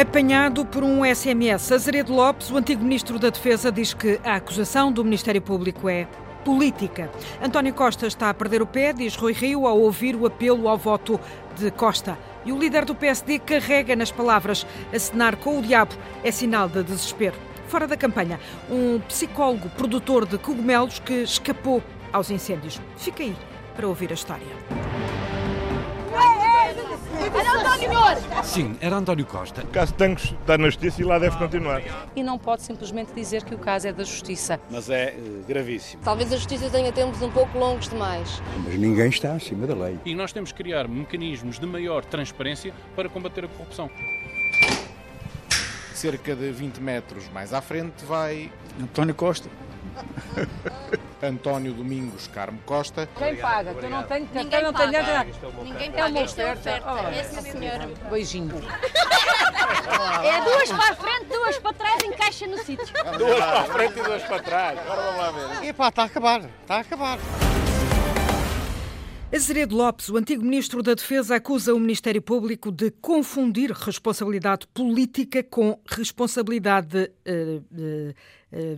Apanhado por um SMS, Azeredo Lopes, o antigo ministro da Defesa, diz que a acusação do Ministério Público é política. António Costa está a perder o pé, diz Rui Rio, ao ouvir o apelo ao voto de Costa. E o líder do PSD carrega nas palavras: acenar com o diabo é sinal de desespero. Fora da campanha, um psicólogo produtor de cogumelos que escapou aos incêndios. Fica aí para ouvir a história. Era António Sim, era António Costa. O caso Tancos está na justiça e lá deve continuar. E não pode simplesmente dizer que o caso é da justiça. Mas é uh, gravíssimo. Talvez a justiça tenha tempos um pouco longos demais. Mas ninguém está acima da lei. E nós temos que criar mecanismos de maior transparência para combater a corrupção. Cerca de 20 metros mais à frente vai António Costa. António Domingos Carmo Costa. Quem paga? Eu não tenho Ninguém eu não tenho paga. nada. Ninguém É paga uma esta oferta. oferta. Oh. É sim, senhora. Beijinho. É duas para a frente, duas para trás, encaixa no sítio. Duas para a frente e duas para trás. Agora vamos lá ver. Epá, está a acabar, está a acabar. Azeredo Lopes, o antigo ministro da Defesa, acusa o Ministério Público de confundir responsabilidade política com responsabilidade eh, eh,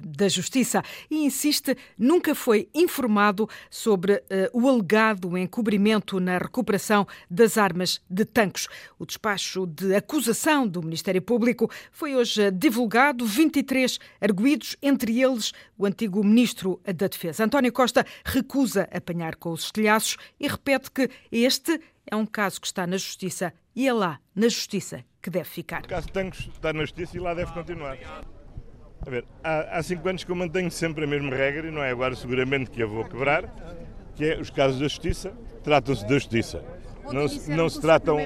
da Justiça e insiste nunca foi informado sobre eh, o alegado encobrimento na recuperação das armas de tanques. O despacho de acusação do Ministério Público foi hoje eh, divulgado, 23 arguídos, entre eles o antigo ministro da Defesa. António Costa recusa apanhar com os estilhaços e repete que este é um caso que está na Justiça e é lá, na Justiça, que deve ficar. O caso Tancos está na justiça e lá deve continuar. A ver, há, há cinco anos que eu mantenho sempre a mesma regra e não é agora seguramente que a vou quebrar, que é os casos da justiça tratam-se da justiça. Não, se- não se tratam,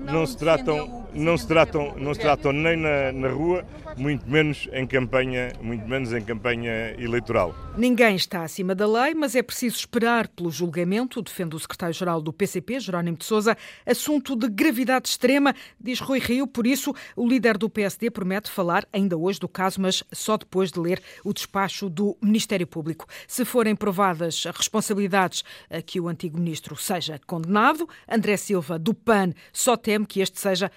não se tratam, não se tratam, não se tratam nem na, na rua, muito menos em campanha, muito menos em campanha eleitoral. Ninguém está acima da lei, mas é preciso esperar pelo julgamento, defende o secretário-geral do PCP, Jerónimo de Sousa, assunto de gravidade extrema, diz Rui Rio, por isso o líder do PSD promete falar ainda hoje do caso, mas só depois de ler o despacho do Ministério Público. Se forem provadas as responsabilidades a que o antigo ministro seja condenado, André Silva, do PAN, só teme que este seja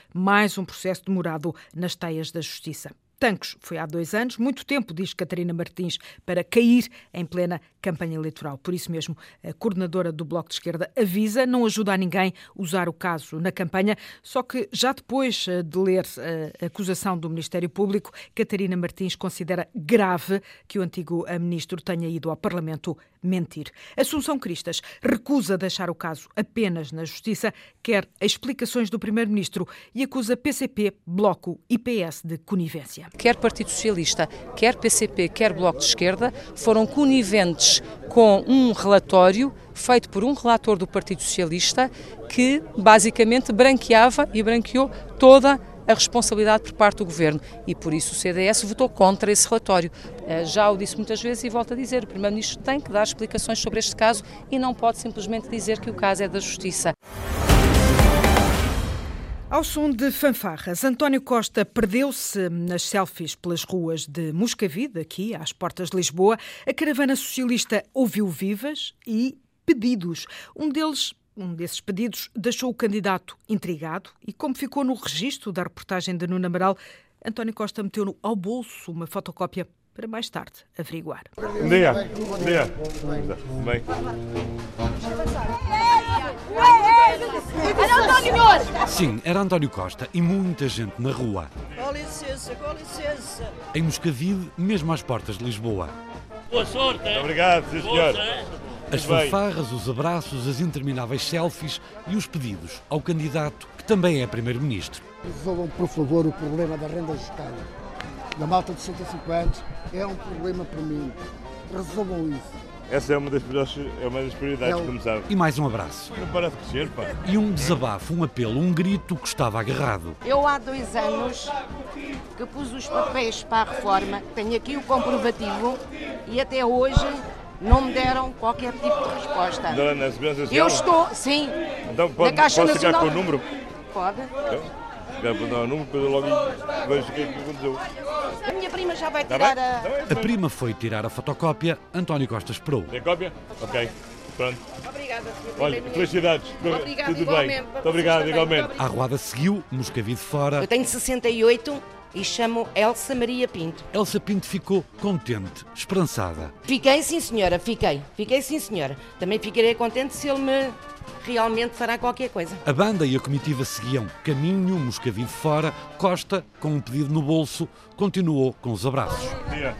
um processo demorado nas teias da Justiça. Tancos foi há dois anos, muito tempo, diz Catarina Martins, para cair em plena campanha eleitoral. Por isso mesmo, a coordenadora do Bloco de Esquerda avisa, não ajuda a ninguém usar o caso na campanha, só que já depois eh, de ler eh, a acusação do Ministério Público, Catarina Martins considera grave que o antigo eh, ministro tenha ido ao Parlamento mentir. Assunção Cristas recusa deixar o caso apenas na Justiça, quer explicações do Primeiro-Ministro e acusa PCP, Bloco e PS de conivência. Quer Partido Socialista, quer PCP, quer Bloco de Esquerda foram coniventes com um relatório feito por um relator do Partido Socialista que basicamente branqueava e branqueou toda a responsabilidade por parte do Governo e por isso o CDS votou contra esse relatório. Eh, Já o disse muitas vezes e volto a dizer, o Primeiro-Ministro tem que dar explicações sobre este caso e não pode simplesmente dizer que o caso é da Justiça. Ao som de fanfarras, António Costa perdeu-se nas selfies pelas ruas de Moscavide, aqui às portas de Lisboa. A caravana socialista ouviu vivas e pedidos. Um deles um desses pedidos deixou o candidato intrigado e, como ficou no registro da reportagem de Nuno Amaral, António Costa meteu-no ao bolso uma fotocópia para mais tarde averiguar. Bom dia. Bom dia. Bem, Era António Sim, era António Costa e muita gente na rua. Com licença, com licença. Em Moscavide, mesmo às portas de Lisboa. Boa sorte, hein? obrigado, sim senhor. As fanfarras, os abraços, as intermináveis selfies e os pedidos ao candidato, que também é primeiro-ministro. Resolvam, por favor, o problema da renda fiscal. Da malta de 150 é um problema para mim. Resolvam isso. Essa é uma das, prioridades- é uma das prioridades, É como sabe. E mais um abraço. Não parece crescer, pá. E um desabafo, um apelo, um grito que estava agarrado. Eu há dois anos que pus os papéis para a reforma, tenho aqui o comprovativo e até hoje não me deram qualquer tipo de resposta. Da- na Segurança Social? Eu estou, sim, Então pode, na Caixa posso ficar Nacional. com o número? Pode. Então, quero para dar o número, depois eu logo vejo o que é que aconteceu. A minha prima já vai Está tirar a... Está bem, A prima foi tirar a fotocópia, António Costa esperou. Tem cópia? Ok. Pronto. Obrigada, Sr. Olha, felicidades. Obrigada, Tudo igualmente. bem. Muito obrigado, igualmente. A arruada seguiu, Moscavide fora. Eu tenho 68 e chamo Elsa Maria Pinto. Elsa Pinto ficou contente, esperançada. Fiquei, sim, senhora, fiquei. Fiquei, sim, senhora. Também ficarei contente se ele me realmente fará qualquer coisa. A banda e a comitiva seguiam caminho, Moscavide fora. Costa, com um pedido no bolso, continuou com os abraços. Dia.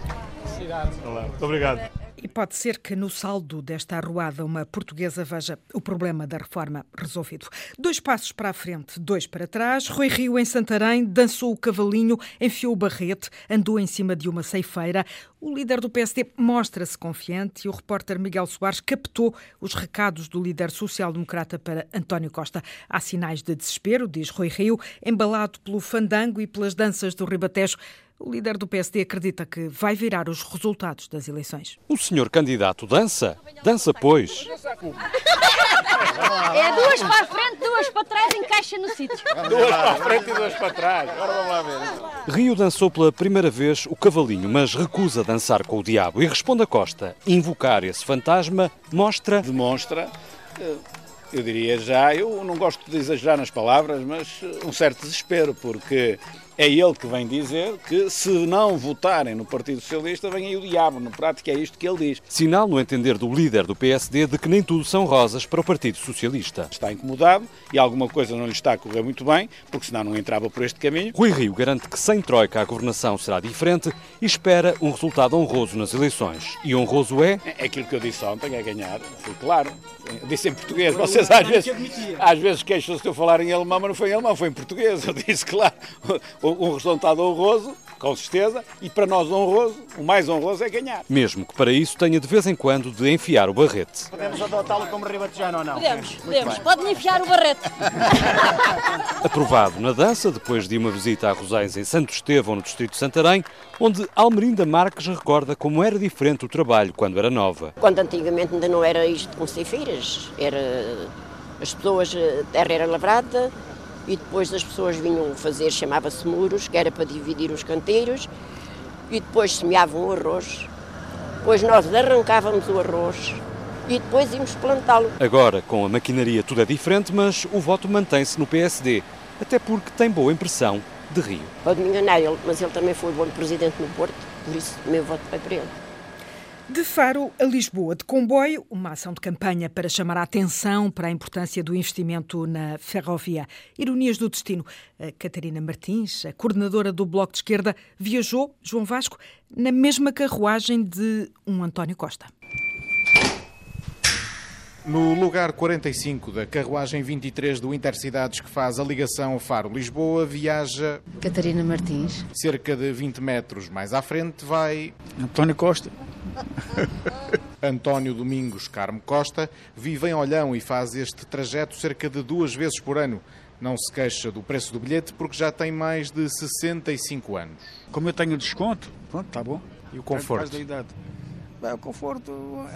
Olá, muito obrigado. E pode ser que no saldo desta arruada uma portuguesa veja o problema da reforma resolvido. Dois passos para a frente, dois para trás. Rui Rio, em Santarém, dançou o cavalinho, enfiou o barrete, andou em cima de uma ceifeira. O líder do PSD mostra-se confiante e o repórter Miguel Soares captou os recados do líder social-democrata para António Costa. Há sinais de desespero, diz Rui Rio, embalado pelo fandango e pelas danças do Ribatejo. O líder do PSD acredita que vai virar os resultados das eleições. O senhor candidato dança? Dança, pois. É duas para a frente, duas para trás, encaixa no sítio. Duas para a frente e duas para trás. Agora vamos lá ver. Rio dançou pela primeira vez o cavalinho, mas recusa dançar com o diabo e responde a Costa. Invocar esse fantasma mostra. Demonstra, eu diria já, eu não gosto de exagerar nas palavras, mas eh, um certo desespero, porque é ele que vem dizer que se não votarem no Partido Socialista, vem aí o diabo. No prático é isto que ele diz. Sinal no entender do líder do PSD de que nem tudo são rosas para o Partido Socialista. Está incomodado e alguma coisa não lhe está a correr muito bem, porque senão não entrava por este caminho. Rui Rio garante que sem Troika a governação será diferente e espera um resultado honroso nas eleições. E honroso é? É aquilo que eu disse ontem, é ganhar. Foi claro. Eu disse em português. Vocês às vezes, às vezes queixam-se de eu falar em alemão, mas não foi em alemão, foi em português. Eu disse, claro, um resultado honroso, com certeza, e para nós honroso, o mais honroso é ganhar. Mesmo que para isso tenha de vez em quando de enfiar o barrete. Podemos adotá-lo como ribatejano ou não? Podemos, podemos. Pode-me enfiar o barrete. Aprovado na dança, depois de uma visita a Rosais em Santo Estevão, no Distrito de Santarém, onde Almerinda Marques recorda como era diferente o trabalho quando era nova. Quando antigamente ainda não era isto com ceifeiras, era as pessoas, a terra era lavrada e depois as pessoas vinham fazer, chamava-se muros, que era para dividir os canteiros, e depois semeavam o arroz. Depois nós arrancávamos o arroz e depois íamos plantá-lo. Agora, com a maquinaria tudo é diferente, mas o voto mantém-se no PSD, até porque tem boa impressão de Rio. Pode me enganar, ele, mas ele também foi bom presidente no Porto, por isso o meu voto vai para ele. De Faro a Lisboa, de comboio, uma ação de campanha para chamar a atenção para a importância do investimento na ferrovia. Ironias do destino. A Catarina Martins, a coordenadora do Bloco de Esquerda, viajou, João Vasco, na mesma carruagem de um António Costa. No lugar 45 da carruagem 23 do Intercidades que faz a ligação Faro-Lisboa, viaja. Catarina Martins. Cerca de 20 metros mais à frente vai. António Costa. António Domingos Carmo Costa vive em Olhão e faz este trajeto cerca de duas vezes por ano. Não se queixa do preço do bilhete porque já tem mais de 65 anos. Como eu tenho desconto, pronto, está bom. E o conforto? Da idade. Bem, o conforto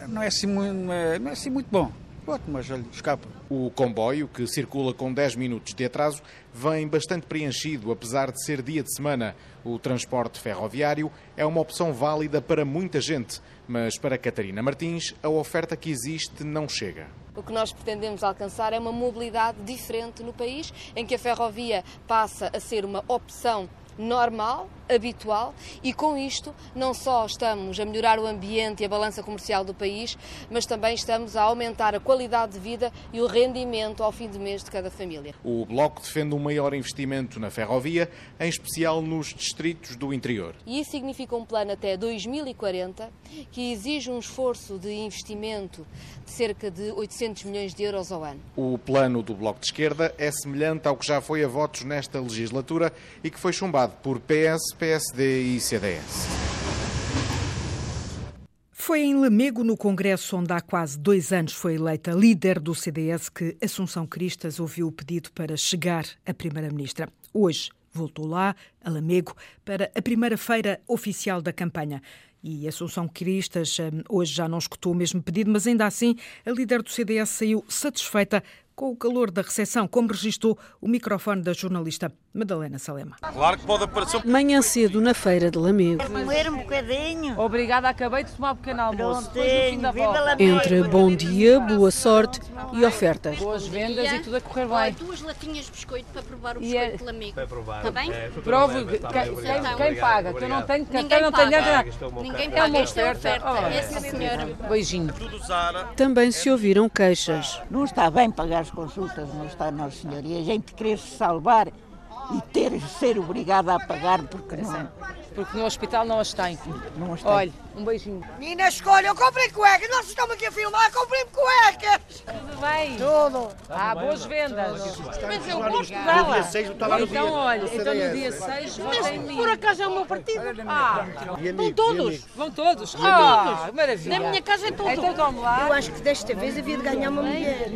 não é assim, muito- não é, não é assim muito bom. Pronto, mas olha, escapa. O comboio, que circula com 10 minutos de atraso, vem bastante preenchido, apesar de ser dia de semana. O transporte ferroviário é uma opção válida para muita gente, mas para Catarina Martins, a oferta que existe não chega. O que nós pretendemos alcançar é uma mobilidade diferente no país, em que a ferrovia passa a ser uma opção normal, habitual, e com isto não só estamos a melhorar o ambiente e a balança comercial do país, mas também estamos a aumentar a qualidade de vida e o rendimento ao fim de mês de cada família. O Bloco defende um maior investimento na ferrovia, em especial nos distritos do interior. E isso significa um plano até 2040 que exige um esforço de investimento de cerca de 800 milhões de euros ao ano. O plano do Bloco de Esquerda é semelhante ao que já foi a votos nesta legislatura e que foi chumbado por PS, PSD e CDS. Foi em Lamego, no Congresso, onde há quase dois anos foi eleita líder do CDS, que Assunção Cristas ouviu o pedido para chegar a Primeira-Ministra. Hoje voltou lá, a Lamego, para a primeira feira oficial da campanha. E Assunção Cristas hum, hoje já não escutou o mesmo pedido, mas ainda assim a líder do CDS saiu satisfeita com o calor da recepção, como registou o microfone da jornalista Madalena Salema. Claro que pode aparecer. Manhã cedo na feira de Lamego. Comer um bocadinho. Obrigada, acabei de tomar um pequeno almoço. Entre bom dia, boa sorte e ofertas. Boas vendas e tudo a correr bem. Duas latinhas de biscoito para provar o biscoito de Lamego. Para provar. Está bem? É, Provo tá quem, paga, que eu não tenho Ninguém cartão, não tenho paga. nada. Ninguém É paga. uma Esta é a oferta. Oh, É senhora. Beijinho. Também se ouviram queixas. Não está bem pagar as consultas, não está, Nossa Senhora. E a gente querer se salvar e ter ser obrigada a pagar porque não. Porque no hospital não as tem. Não as tem. Olha, um beijinho. Menina, escolha, eu comprei cuecas. Nós estamos aqui a filmar, comprei cuecas. Tudo bem? Tudo. Ah, boas vendas. Mas eu gosto No dela. dia 6 estava no Então, olha, então no dia 6 votem em mim. Por acaso é o meu partido? Ah, vão todos. Vão todos. Ah, maravilha. Na minha casa é tudo. Então tome lá. Eu acho que desta vez havia de ganhar uma mulher.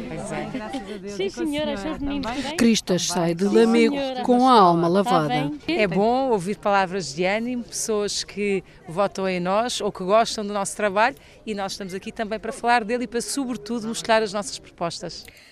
Sim, senhora, seus meninos. Cristas sai de Lamego com a alma lavada. É bom ouvir palavras de ânimo, pessoas que votam em nós ou que gostam do nosso trabalho e nós estamos aqui também para falar dele e para, sobretudo, mostrar as nossas propostas.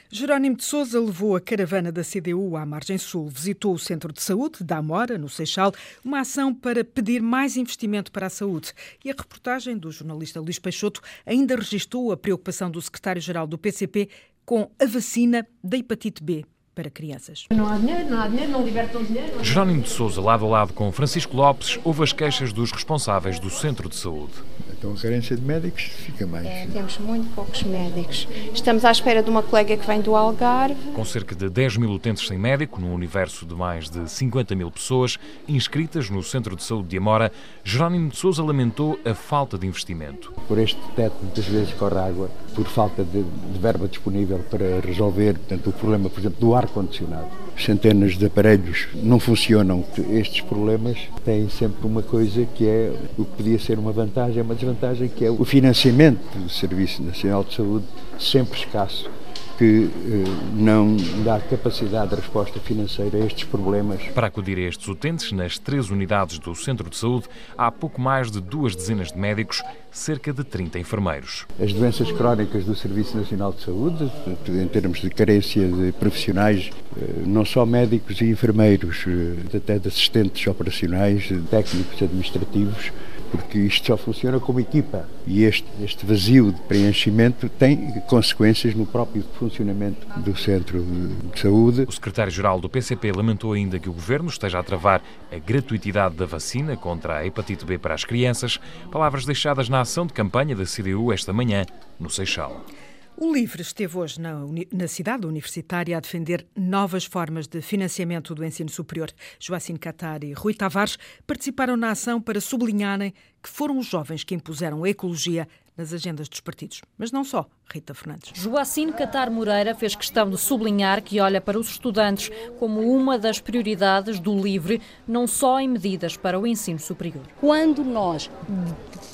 Jerónimo de Sousa levou a caravana da CDU à margem sul, visitou o Centro de Saúde da Amora, no Seixal, uma ação para pedir mais investimento para a saúde. E a reportagem do jornalista Luís Peixoto ainda registrou a preocupação do secretário-geral do PCP com a vacina da hepatite B para crianças. Não há dinheiro, não há dinheiro, não libertam dinheiro. Jerónimo de Sousa, lado a lado com Francisco Lopes, houve as queixas dos responsáveis do Centro de Saúde. Então a carência de médicos fica mais. É, temos muito poucos médicos. Estamos à espera de uma colega que vem do Algarve. Com cerca de 10 mil utentes sem médico, num universo de mais de 50 mil pessoas inscritas no Centro de Saúde de Amora, Jerónimo de Sousa lamentou a falta de investimento. Por este teto muitas vezes corre água, por falta de, de verba disponível para resolver portanto, o problema, por exemplo, do ar-condicionado. Centenas de aparelhos não funcionam. Estes problemas têm sempre uma coisa que é o que podia ser uma vantagem, é uma desvantagem, que é o financiamento do Serviço Nacional de Saúde, sempre escasso que eh, não dá capacidade de resposta financeira a estes problemas. Para acudir a estes utentes, nas três unidades do Centro de Saúde, há pouco mais de duas dezenas de médicos, cerca de 30 enfermeiros. As doenças crónicas do Serviço Nacional de Saúde, em termos de carência de profissionais, eh, não só médicos e enfermeiros, eh, até de assistentes operacionais, técnicos administrativos, porque isto só funciona como equipa e este, este vazio de preenchimento tem consequências no próprio funcionamento do centro de saúde. O secretário-geral do PCP lamentou ainda que o governo esteja a travar a gratuitidade da vacina contra a hepatite B para as crianças, palavras deixadas na ação de campanha da CDU esta manhã no Seixal. O LIVRE esteve hoje na, na, cidade universitária a defender novas formas de financiamento do ensino superior. Joacine Catar e Rui Tavares participaram na ação para sublinharem que foram os jovens que impuseram a ecologia nas agendas dos partidos. Mas não só. Rita Fernandes. Joacine Catar Moreira fez questão de sublinhar que olha para os estudantes como uma das prioridades do LIVRE, não só em medidas para o ensino superior. Quando nós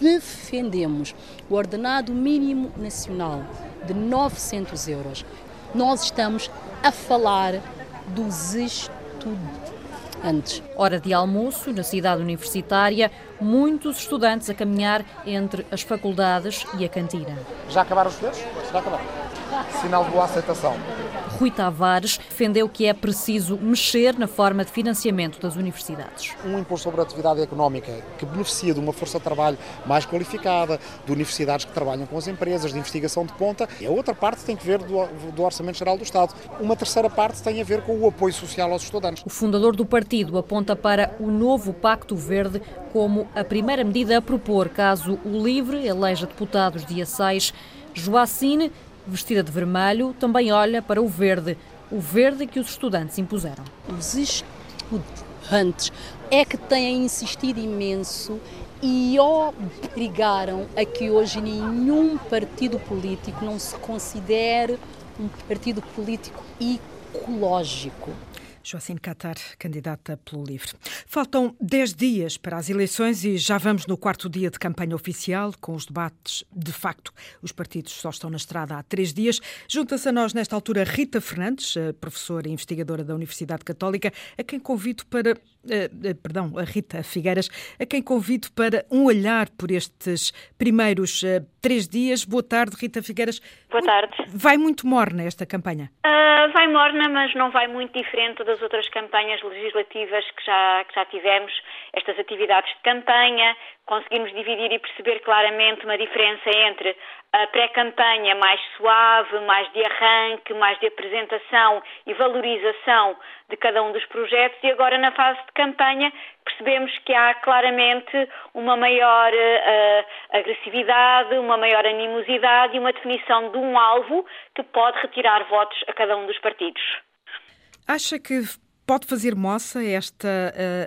defendemos o ordenado mínimo nacional de 900 euros, nós estamos a falar dos estudantes. Hora de almoço na cidade universitária, muitos estudantes a caminhar entre as faculdades e a cantina. Já acabaram os textos? Já acabaram. Sinal de boa aceitação. Rui Tavares defendeu que é preciso mexer na forma de financiamento das universidades. Um imposto sobre a atividade económica que beneficia de uma força de trabalho mais qualificada, de universidades que trabalham com as empresas, de investigação de ponta. E a outra parte tem que ver do, do Orçamento Geral do Estado. Uma terceira parte tem a ver com o apoio social aos estudantes. O fundador do partido aponta para o novo Pacto Verde como a primeira medida a propor caso o LIVRE eleja deputados dia 6. Joacine vestida de vermelho, também olha para o verde, o verde que os estudantes impuseram. Os estudantes é que têm insistido imenso e obrigaram a que hoje nenhum partido político não se considere um partido político ecológico. Joacine Catar, candidata pelo LIVRE. Faltam 10 dias para as eleições e já vamos no quarto dia de campanha oficial, com os debates de facto. Os partidos só estão na estrada há três dias. Junta-se a nós, nesta altura, Rita Fernandes, professora e investigadora da Universidade Católica, a quem convido para perdão, a Rita Figueiras, a quem convido para um olhar por estes primeiros uh, três dias. Boa tarde, Rita Figueiras. Boa tarde. Vai muito morna esta campanha? Uh, vai morna, mas não vai muito diferente das outras campanhas legislativas que já, que já tivemos. Estas atividades de campanha, conseguimos dividir e perceber claramente uma diferença entre a pré-campanha mais suave, mais de arranque, mais de apresentação e valorização de cada um dos projetos e agora na fase de campanha percebemos que há claramente uma maior uh, agressividade, uma maior animosidade e uma definição de um alvo que pode retirar votos a cada um dos partidos. Acha que Pode fazer moça esta,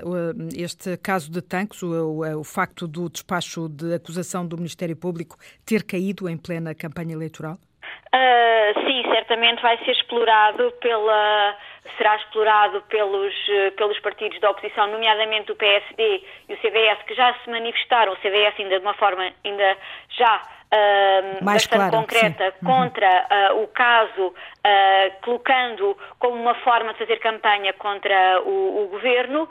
uh, este caso de Tancos, o, o, o, facto do despacho de acusação do Ministério Público ter caído em plena campanha eleitoral? Uh, sim, certamente vai ser explorado pela será explorado pelos, pelos partidos da oposição, nomeadamente o PSD e o CDS, que já se manifestaram, o CDS ainda de uma forma ainda já uh, Mais bastante claro, concreta sim. contra uh, o caso, uh, colocando como uma forma de fazer campanha contra o, o governo,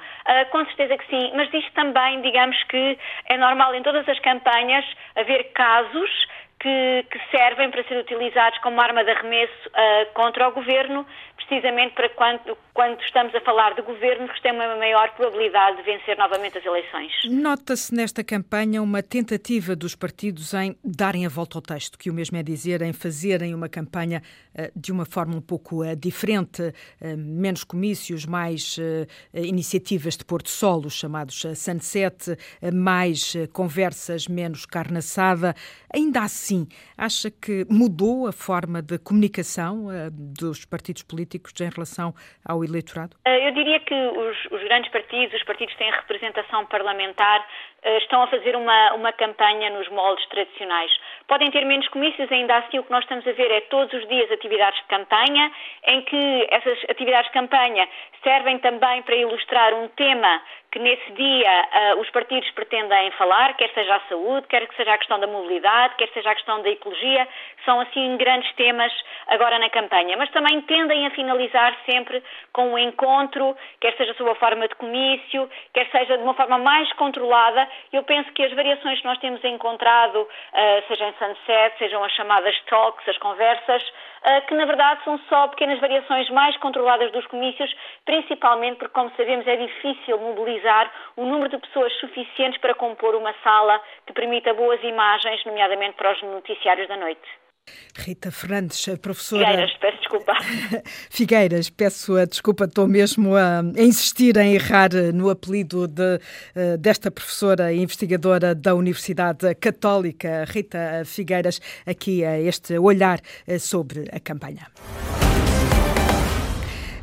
com certeza que sim. Mas isto também, digamos que é normal em todas as campanhas haver casos que, que, servem para ser utilizados como arma de arremesso uh, contra o governo, precisamente para quando, quando estamos a falar de governo que tem uma maior probabilidade de vencer novamente as eleições. Nota-se nesta campanha uma tentativa dos partidos em darem a volta ao texto, que o mesmo é dizer, em fazerem uma campanha uh, de uma forma um pouco uh, diferente, menos comícios, mais iniciativas de Porto Solo, chamados Sunset, mais conversas, menos carne assada. Ainda assim, acha que mudou a forma de comunicação dos partidos políticos em relação ao eleitorado? Eu diria que os, os, grandes partidos, os partidos que têm representação parlamentar, estão a fazer uma, uma campanha nos moldes tradicionais. Podem ter menos comícios, ainda assim o que nós estamos a ver é todos os dias atividades de campanha, em que essas atividades de campanha servem também para ilustrar um tema que nesse dia uh, os partidos pretendem falar, quer seja a saúde, quer que seja a questão da mobilidade, quer seja a questão da ecologia, são assim grandes temas agora na campanha, mas também tendem a finalizar sempre com um encontro, quer seja sob a forma de comício, quer seja de uma forma mais controlada. Eu penso que as variações que nós temos encontrado, uh, seja em Sunset, sejam as chamadas talks, as conversas, uh, que na verdade são só pequenas variações mais controladas dos comícios, principalmente porque, como sabemos, é difícil mobilizar o número de pessoas suficientes para compor uma sala que permita boas imagens, nomeadamente para os noticiários da noite. Rita Fernandes, professora. Figueiras, peço desculpa. Figueiras, peço a desculpa, estou mesmo a, insistir em errar no apelido de, desta professora e investigadora da Universidade Católica, Rita Figueiras, aqui a este olhar sobre a campanha.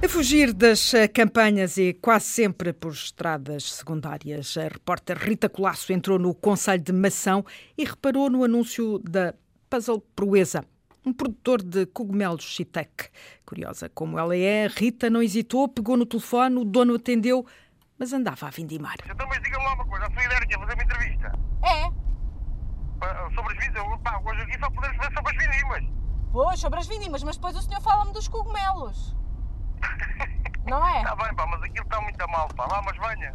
A fugir das campanhas e quase sempre por estradas secundárias, a repórter Rita Colasso entrou no Conselho de Mação e reparou no anúncio da Puzzle Proeza, um produtor de cogumelos Chitec. Curiosa como ela é, Rita não hesitou, pegou no telefone, o dono atendeu, mas andava a vindimar. Então, mas diga-me lá uma coisa, a sua ideia é fazer uma entrevista? É. Sobre as vindimas? Pá, hoje aqui só podemos fazer sobre as vindimas. Pois, sobre as vindimas, mas depois o senhor fala-me dos cogumelos. Não é? Está bem, pá, mas aquilo está muito a mal, pá. Vá, mas venha.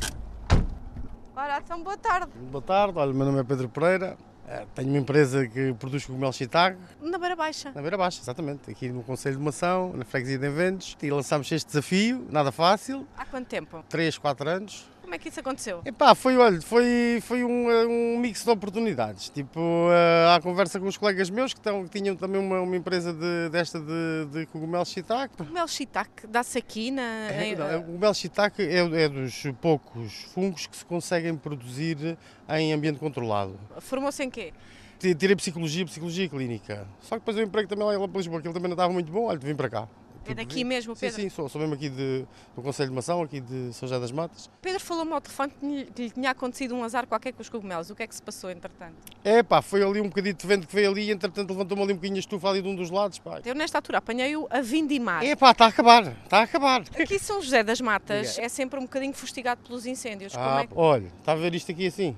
Ora, então boa tarde. Boa tarde, olha, meu nome é Pedro Pereira. Eh, Tenho uma empresa que produz cogumelo shiitake. Na Beira Baixa. Na Beira Baixa, exatamente. Aqui no Conselho de Mação, na Freguesia de Envendes. E lançámos este desafio, nada fácil. Há quanto tempo? 3, 4 anos. Como é que isso aconteceu? Epá, foi, olha, foi, foi um, um mix de oportunidades. Tipo, uh, há conversa com os colegas meus que, tão, que tinham também uma, uma empresa de, desta de, de cogumelo shiitake. Cogumelo shiitake dá-se aqui na... É, não, o cogumelo shiitake é, é dos poucos fungos que se conseguem produzir em ambiente controlado. Formou-se em quê? Tirei psicologia, psicologia clínica. Só que depois o emprego também lá para Lisboa, aquilo também não estava muito bom, olha, vim para cá. É daqui mesmo, Pedro? Sim, sim, sou, sou mesmo aqui de, do Conselho de Mação, aqui de São José das Matas. Pedro falou-me ao telefone que lhe, tinha acontecido um azar qualquer com os cogumelos. O que é que se passou, entretanto? É pá, foi ali um bocadinho de vento que veio ali e entretanto levantou-me ali um bocadinho a estufa ali de um dos lados, pá. Eu nesta altura apanhei-o a vindimar. É pá, está a acabar, está a acabar. Aqui São José das Matas é sempre um bocadinho fustigado pelos incêndios. Ah, é que... olha, está a ver isto aqui assim?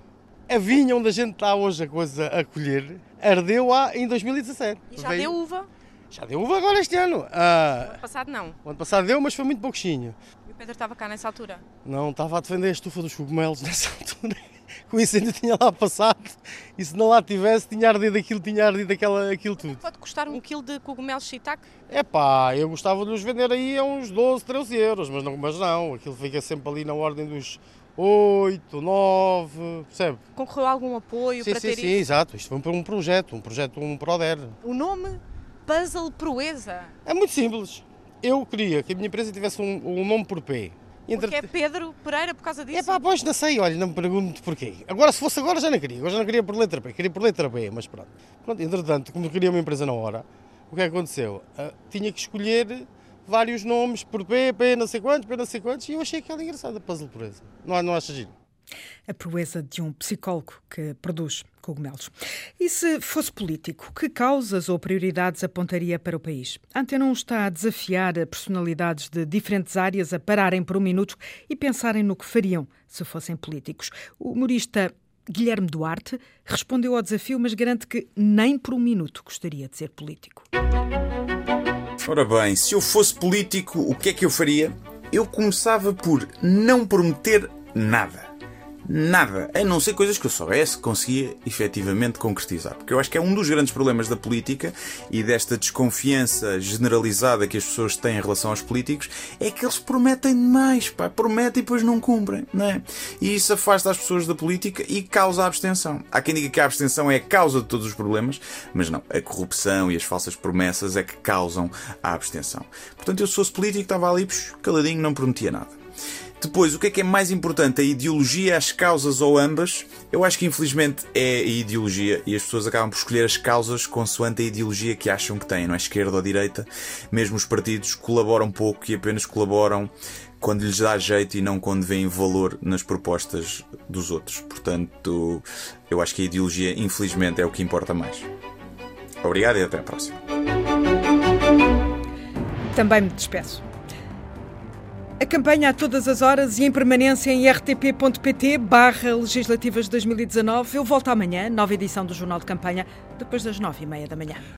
A vinha onde a gente está hoje a coisa a colher ardeu há, em 2017. E já veio... deu uva? Já deu uva agora este ano. Ah, o ano passado não. O ano passado deu, mas foi muito pouquinho. Pedro estava cá nessa altura? Não, estava a defender a estufa dos cogumelos nessa altura. O incêndio tinha lá passado e se não lá tivesse, tinha ardido aquilo, tinha ardido aquela, aquilo tudo. Pode custar um quilo de cogumelos shiitake? É pá, eu gostava de os vender aí a uns 12, 13 euros, mas não, mas não, aquilo fica sempre ali na ordem dos 8, 9, percebe? Concorreu algum apoio sim, para sim, ter sim, isso? exato. Isto foi para um projeto, um projeto, um PRODER. O nome Puzzle Proeza. É muito simples. Eu queria que a minha empresa tivesse um, um nome por P. Entre... Porque é Pedro Pereira por causa disso? É pá, pois não sei, olha, não me pergunto porquê. Agora, se fosse agora, já não queria. Agora já não queria por letra P, queria por letra B, mas pronto. Pronto, entretanto, como queria uma empresa na hora, o que é aconteceu? Ah, tinha que escolher vários nomes por P, P não sei quantos, P não sei quantos, e eu achei aquela engraçada, puzzle pureza. Não, não achas giro? A proeza de um psicólogo que produz cogumelos. E se fosse político, que causas ou prioridades apontaria para o país? A Antena 1 está a desafiar personalidades de diferentes áreas a pararem por um minuto e pensarem no que fariam se fossem políticos. O humorista Guilherme Duarte respondeu ao desafio, mas garante que nem por um minuto gostaria de ser político. Ora bem, se eu fosse político, o que é que eu faria? Eu começava por não prometer nada. Nada, a não ser coisas que eu soubesse que conseguia efetivamente concretizar. Porque eu acho que é um dos grandes problemas da política e desta desconfiança generalizada que as pessoas têm em relação aos políticos é que eles prometem demais, pá, prometem e depois não cumprem, não é? E isso afasta as pessoas da política e causa a abstenção. Há quem diga que a abstenção é a causa de todos os problemas, mas não, a corrupção e as falsas promessas é que causam a abstenção. Portanto, eu se fosse político estava ali, caladinho, não prometia nada. Depois, o que é que é mais importante? A ideologia, as causas ou ambas? Eu acho que infelizmente é a ideologia e as pessoas acabam por escolher as causas consoante a ideologia que acham que têm, não é? Esquerda ou direita. Mesmo os partidos colaboram pouco e apenas colaboram quando lhes dá jeito e não quando veem valor nas propostas dos outros. Portanto, eu acho que a ideologia, infelizmente, é o que importa mais. Obrigado e até à próxima. Também me despeço. A campanha a todas as horas e em permanência em rtp.pt barra legislativas 2019. Eu volto amanhã, nova edição do Jornal de Campanha, depois das nove e meia da manhã.